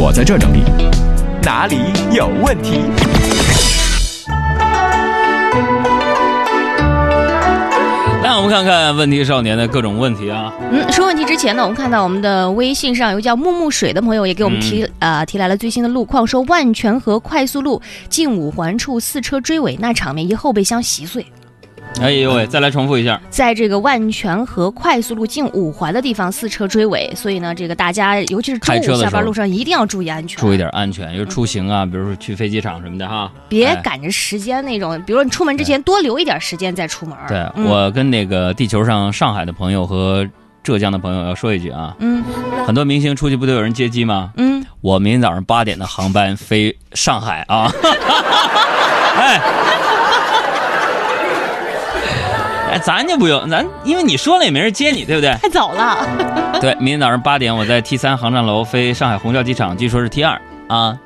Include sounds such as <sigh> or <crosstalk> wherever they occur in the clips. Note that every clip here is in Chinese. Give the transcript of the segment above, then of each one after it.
我在这儿整理，哪里有问题？那我们看看问题少年的各种问题啊。嗯，说问题之前呢，我们看到我们的微信上有个叫木木水的朋友也给我们提、呃提来了最新的路况，说万泉河快速路近五环处四车追尾，那场面一后备箱稀碎。哎呦喂，再来重复一下。在这个万泉河快速路进五环的地方，四车追尾，所以呢，这个大家尤其是中开车下班路上一定要注意安全，注意点安全，就是出行啊，比如说去飞机场什么的哈。别哎赶着时间那种。比如说你出门之前多留一点时间再出门。对、嗯、我跟那个地球上上海的朋友和浙江的朋友要说一句啊，嗯很多明星出去不都有人接机吗？嗯，我明天早上八点的航班飞上海啊！哎，<laughs> 哎，咱就不用，咱因为你说了也没人接你，对不对？太早了。<laughs> 对，明天早上八点我在 T 三航站楼飞上海虹桥机场，据说是 T 二啊。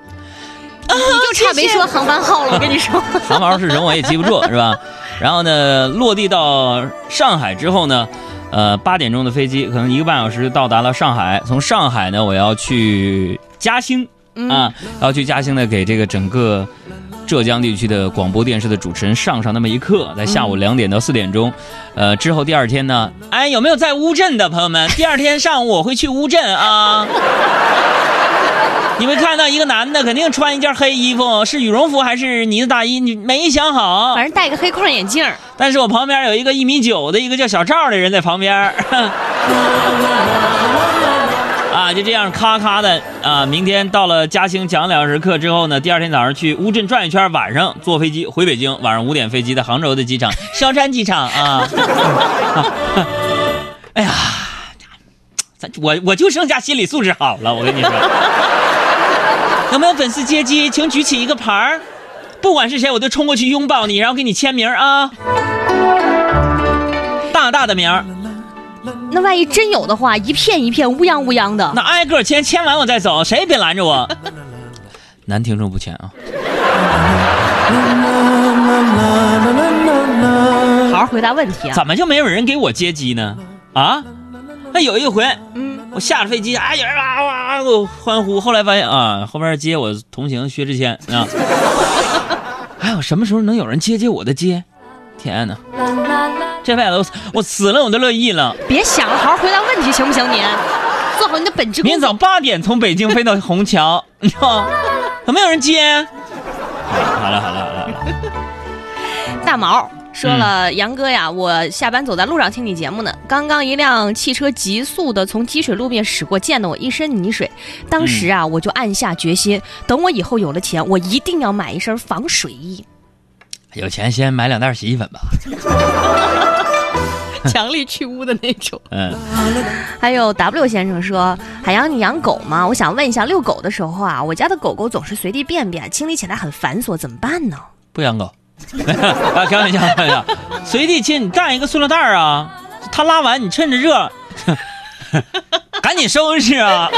你就差没说航班号了，我跟你说。<laughs> 航班号是什么我也记不住，是吧？然后呢，落地到上海之后呢，呃，八点钟的飞机，可能一个半小时就到达了上海。从上海呢，我要去嘉兴嗯啊，要去嘉兴呢，给这个整个浙江地区的广播电视的主持人上上那么一课，在下午两点到四点钟。呃，之后第二天呢，哎，有没有在乌镇的朋友们？第二天上午我会去乌镇啊。<laughs> 你们看到一个男的，肯定穿一件黑衣服，是羽绒服还是呢子大衣？你没想好。反正戴个黑框眼镜，但是我旁边有一个一米九的一个叫小赵的人在旁边儿，<laughs> 啊，就这样咔咔的啊。明天到了嘉兴讲两小时课之后呢，第二天早上去乌镇转一圈，晚上坐飞机回北京，晚上五点飞机在杭州的机场萧山机场啊。哎呀，咱我我就剩下心理素质好了，我跟你说。有没有粉丝接机？请举起一个牌儿，不管是谁，我都冲过去拥抱你，然后给你签名啊！大大的名儿，那万一真有的话，一片一片乌泱乌泱的。那挨个签，签完我再走，谁也别拦着我。<laughs> 男听众不签啊！好好回答问题啊！怎么就没有人给我接机呢？啊？那有一回，嗯，我下了飞机，哎，有人哇哇给我欢呼。后来发现啊，后边接我同行薛之谦啊。<laughs> 还有什么时候能有人接接我的接？天哪！这辈子我我死了我都乐意了。别想了，好好回答问题行不行你？做好你的本职工作。明天早八点从北京飞到虹桥，你知道吗？怎么没有人接？好了好了好了好了，<laughs> 大毛说嗯了，杨哥呀，我下班走在路上听你节目呢。刚刚一辆汽车急速的从积水路面驶过，溅得我一身泥水。当时啊，我就暗下决心，等我以后有了钱，我一定要买一身防水衣。有钱先买两袋洗衣粉吧。<laughs> <laughs> 强力去污的那种。嗯，还有 W 先生说：“海洋，你养狗吗？我想问一下，遛狗的时候啊，我家的狗狗总是随地便便，清理起来很繁琐，怎么办呢？不养狗。啊，<laughs> 开玩笑，开玩笑。随地亲，你带一个塑料袋儿啊，它拉完你趁着热，<laughs> 赶紧收拾啊。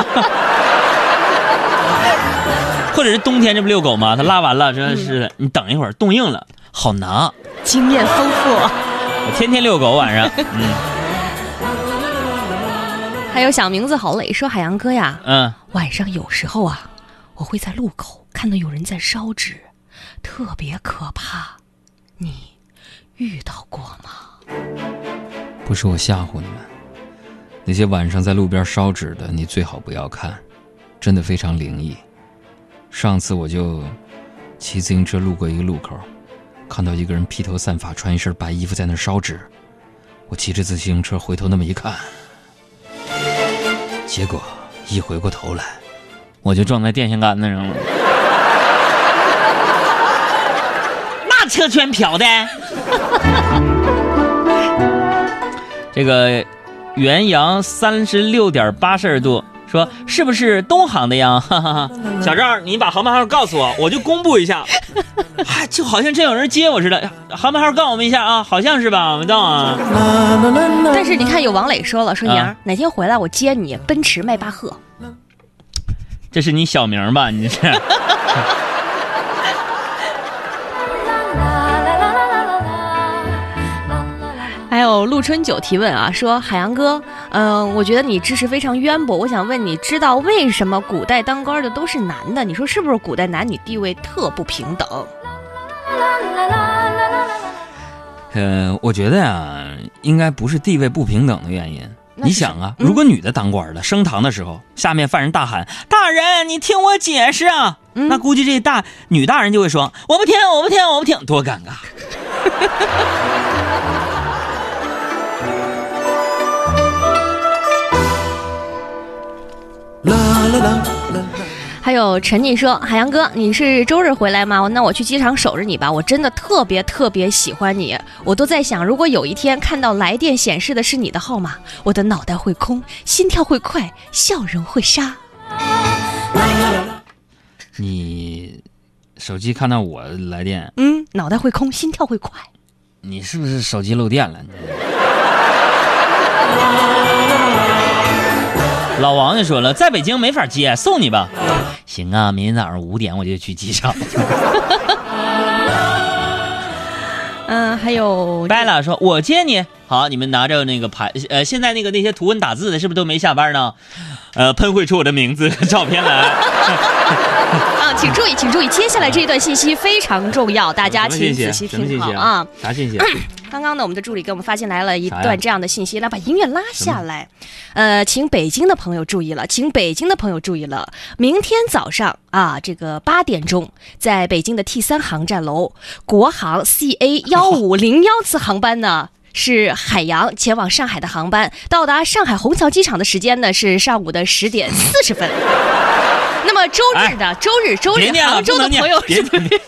或者是冬天这不遛狗吗？它拉完了，真是的，你等一会儿冻硬了，好拿。经验丰富。我天天遛狗，晚上，<laughs> 嗯还有小名字好累说：“海洋哥呀，嗯，晚上有时候啊，我会在路口看到有人在烧纸，特别可怕。你遇到过吗？不是我吓唬你们，那些晚上在路边烧纸的，你最好不要看，真的非常灵异。上次我就骑自行车路过一个路口，看到一个人披头散发，穿一身白衣服在那儿烧纸。我骑着自行车回头那么一看，结果一回过头来，我就撞在电线杆子上了。<laughs> 那车圈漂的。这个元阳三十六点八摄氏度，说是不是东航的呀？哈哈哈。小赵，你把航班号告诉我，我就公布一下。<laughs> 哎，就好像真有人接我似的。航班号告我们一下啊，好像是吧？我们到啊。但是你看，有王磊说了，说啊娘儿、哪天回来我接你，奔驰迈巴赫。这是你小名吧？你这是。<laughs> 还有陆春九提问啊，说海洋哥，嗯、我觉得你知识非常渊博，我想问你，知道为什么古代当官的都是男的？你说是不是古代男女地位特不平等？呃，我觉得呀，应该不是地位不平等的原因。你想啊，嗯如果女的当官的升堂的时候，下面犯人大喊：“大人，你听我解释啊！”嗯那估计这大女大人就会说：“我不听，我不听，我不听。”多尴尬！还有陈静说：“海洋哥，你是周日回来吗？那我去机场守着你吧。我真的特别特别喜欢你。我都在想，如果有一天看到来电显示的是你的号码，我的脑袋会空，心跳会快，笑容会杀。你手机看到我来电，嗯，脑袋会空，心跳会快。你是不是手机漏电了？老王就说了，在北京没法接，送你吧。行啊，明天早上五点我就去机场。<laughs> 嗯，还有拜了，说我接你。好，你们拿着那个牌，呃，现在那个那些图文打字的，是不是都没下班呢？呃，喷绘出我的名字和照片来。<laughs> 啊，请注意，请注意，接下来这一段信息非常重要，大家请仔细听好啊。？啥信息？刚刚呢，我们的助理给我们发进来了一段这样的信息，来把音乐拉下来。呃，请北京的朋友注意了，请北京的朋友注意了，明天早上啊，这个八点钟，在北京的 T 三航站楼，国航 CA 幺五零幺次航班呢。<laughs> 是海洋前往上海的航班，到达上海虹桥机场的时间呢是上午的十点四十分。那么周日的、周日周日杭州的朋友别念。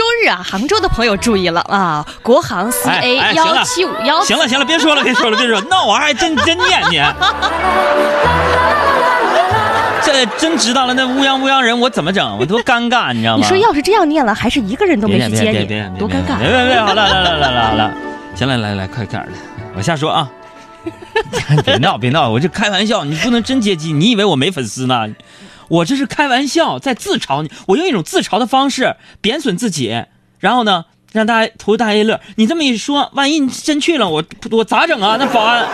周日啊，杭州的朋友注意了啊！国航哎 CA 幺了七五幺行了行了，别说了别说了别说了，那玩意儿还真真念念。<laughs> 这真知道了，那乌泱乌泱人我怎么整？我多尴尬，你知道吗？你说要是这样念了，还是一个人都没去接你，多尴尬！别别别，好了来来来来好了，行了来来快点儿的，往下说啊。<laughs> 别闹别闹，我这开玩笑，你不能真接机，你以为我没粉丝呢？我这是开玩笑，在自嘲你，我用一种自嘲的方式贬损自己，然后呢，让大家图大家一乐。你这么一说，万一你真去了，我我咋整啊？那保安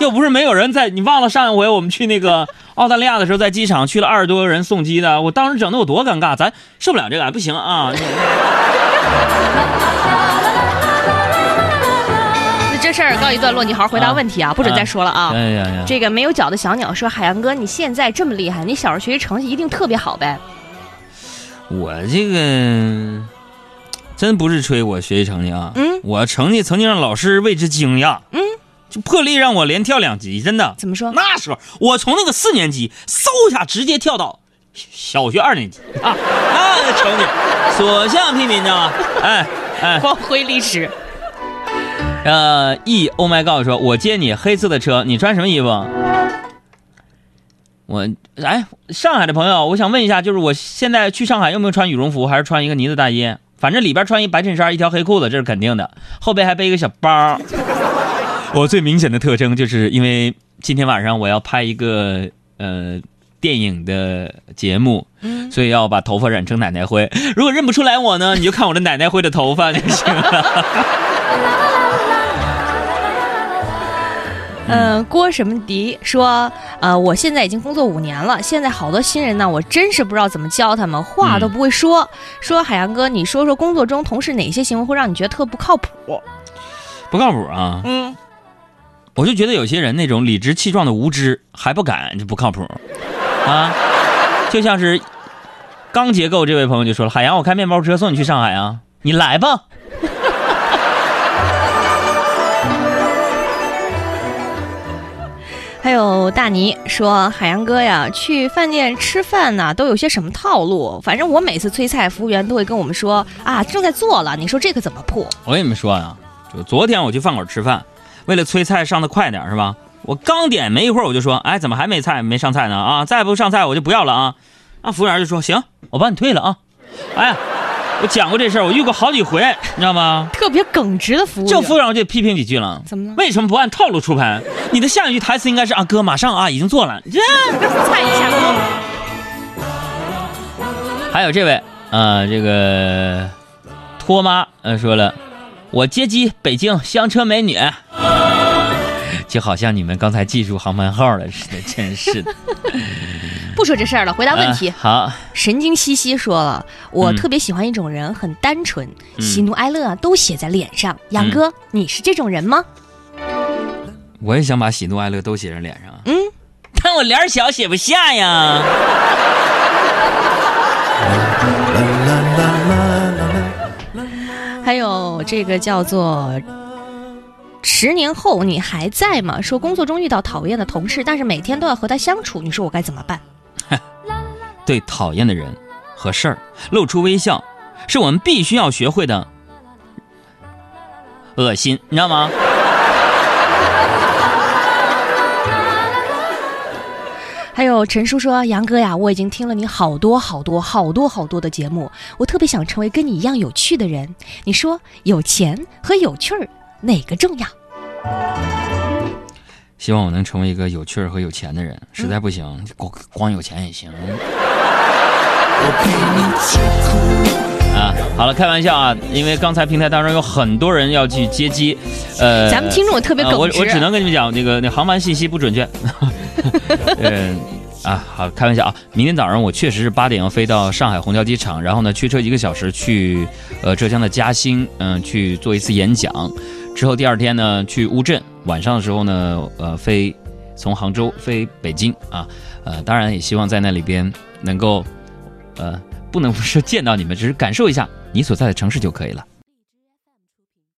又不是没有人在，你忘了上一回我们去那个澳大利亚的时候，在机场去了二十多个人送机的，我当时整的我多尴尬，咱受不了这个，不行啊！儿告一段落，你好好回答问题啊，不准再说了啊！哎呀呀，这个没有脚的小鸟说：“海洋哥，你现在这么厉害，你小时候学习成绩一定特别好呗我这个真不是吹我学习成绩啊，嗯我成绩曾经让老师为之惊讶，嗯，就破例让我连跳两级，真的？”。怎么说？那时候我从那个四年级嗖一下直接跳到小学二年级啊，那个成绩所向披靡，你知道吗？哎哎，光辉历史。呃，E Oh my God 说，我接你黑色的车，你穿什么衣服？我哎，上海的朋友，我想问一下，就是我现在去上海用不用穿羽绒服，还是穿一个呢子大衣？反正里边穿一白衬衫，一条黑裤子，这是肯定的。后背还背一个小包。我最明显的特征就是因为今天晚上我要拍一个呃电影的节目，嗯，所以要把头发染成奶奶灰。如果认不出来我呢，你就看我的奶奶灰的头发就行了。<laughs> 嗯，郭什么迪说，呃，我现在已经工作五年了，现在好多新人呢，我真是不知道怎么教他们，话都不会说。说海洋哥，你说说工作中同事哪些行为会让你觉得特不靠谱？不靠谱啊！嗯，我就觉得有些人那种理直气壮的无知还不敢，就不靠谱啊！就像是钢结构这位朋友就说了：“海洋，我开面包车送你去上海啊，你来吧。有大尼说，海洋哥呀，去饭店吃饭呢，都有些什么套路？反正我每次催菜，服务员都会跟我们说啊，正在做了，你说这个怎么破？”我跟你们说啊，就昨天我去饭馆吃饭，为了催菜上的快点是吧？我刚点没一会儿我就说：“哎，怎么还没菜没上菜呢？啊，再不上菜我就不要了啊！”啊，服务员就说：“行，我帮你退了啊。”哎呀，我讲过这事儿，我遇过好几回，你知道吗？特别耿直的服务员，这服务员我就批评几句了。怎么了？为什么不按套路出牌？你的下一句台词应该是啊，哥马上啊，已经做了。<laughs> 这菜一下锅。还有这位，呃，这个托妈呃说了，我接机北京香车美女。<laughs> 就好像你们刚才记住航班号了似的，真是的。不说这事儿了，回答问题。啊好，神经兮兮说了，我嗯特别喜欢一种人，很单纯，嗯喜怒哀乐啊都写在脸上。杨哥，你是这种人吗？我也想把喜怒哀乐都写在脸上，嗯，但我脸儿小写不下呀。还有这个叫做。十年后你还在吗？说工作中遇到讨厌的同事，但是每天都要和他相处，你说我该怎么办？对讨厌的人和事儿露出微笑，是我们必须要学会的。恶心，你知道吗？<laughs> 还有陈叔说：“杨哥呀，我已经听了你好多好多好多好多的节目，我特别想成为跟你一样有趣的人。你说有钱和有趣儿哪个重要？希望我能成为一个有趣儿和有钱的人，实在不行，光光有钱也行。啊，好了，开玩笑啊，因为刚才平台当中有很多人要去接机，呃，咱们听众特别呃耿直。我我只能跟你们讲，那个那航班信息不准确。<laughs> 呃，啊，好，开玩笑啊！明天早上我确实是八点要飞到上海虹桥机场，然后呢，驱车一个小时去呃浙江的嘉兴，嗯、去做一次演讲。之后第二天呢，去乌镇，晚上的时候呢，呃，飞从杭州飞北京啊，呃，当然也希望在那里边能够，呃，不能说见到你们，只是感受一下你所在的城市就可以了。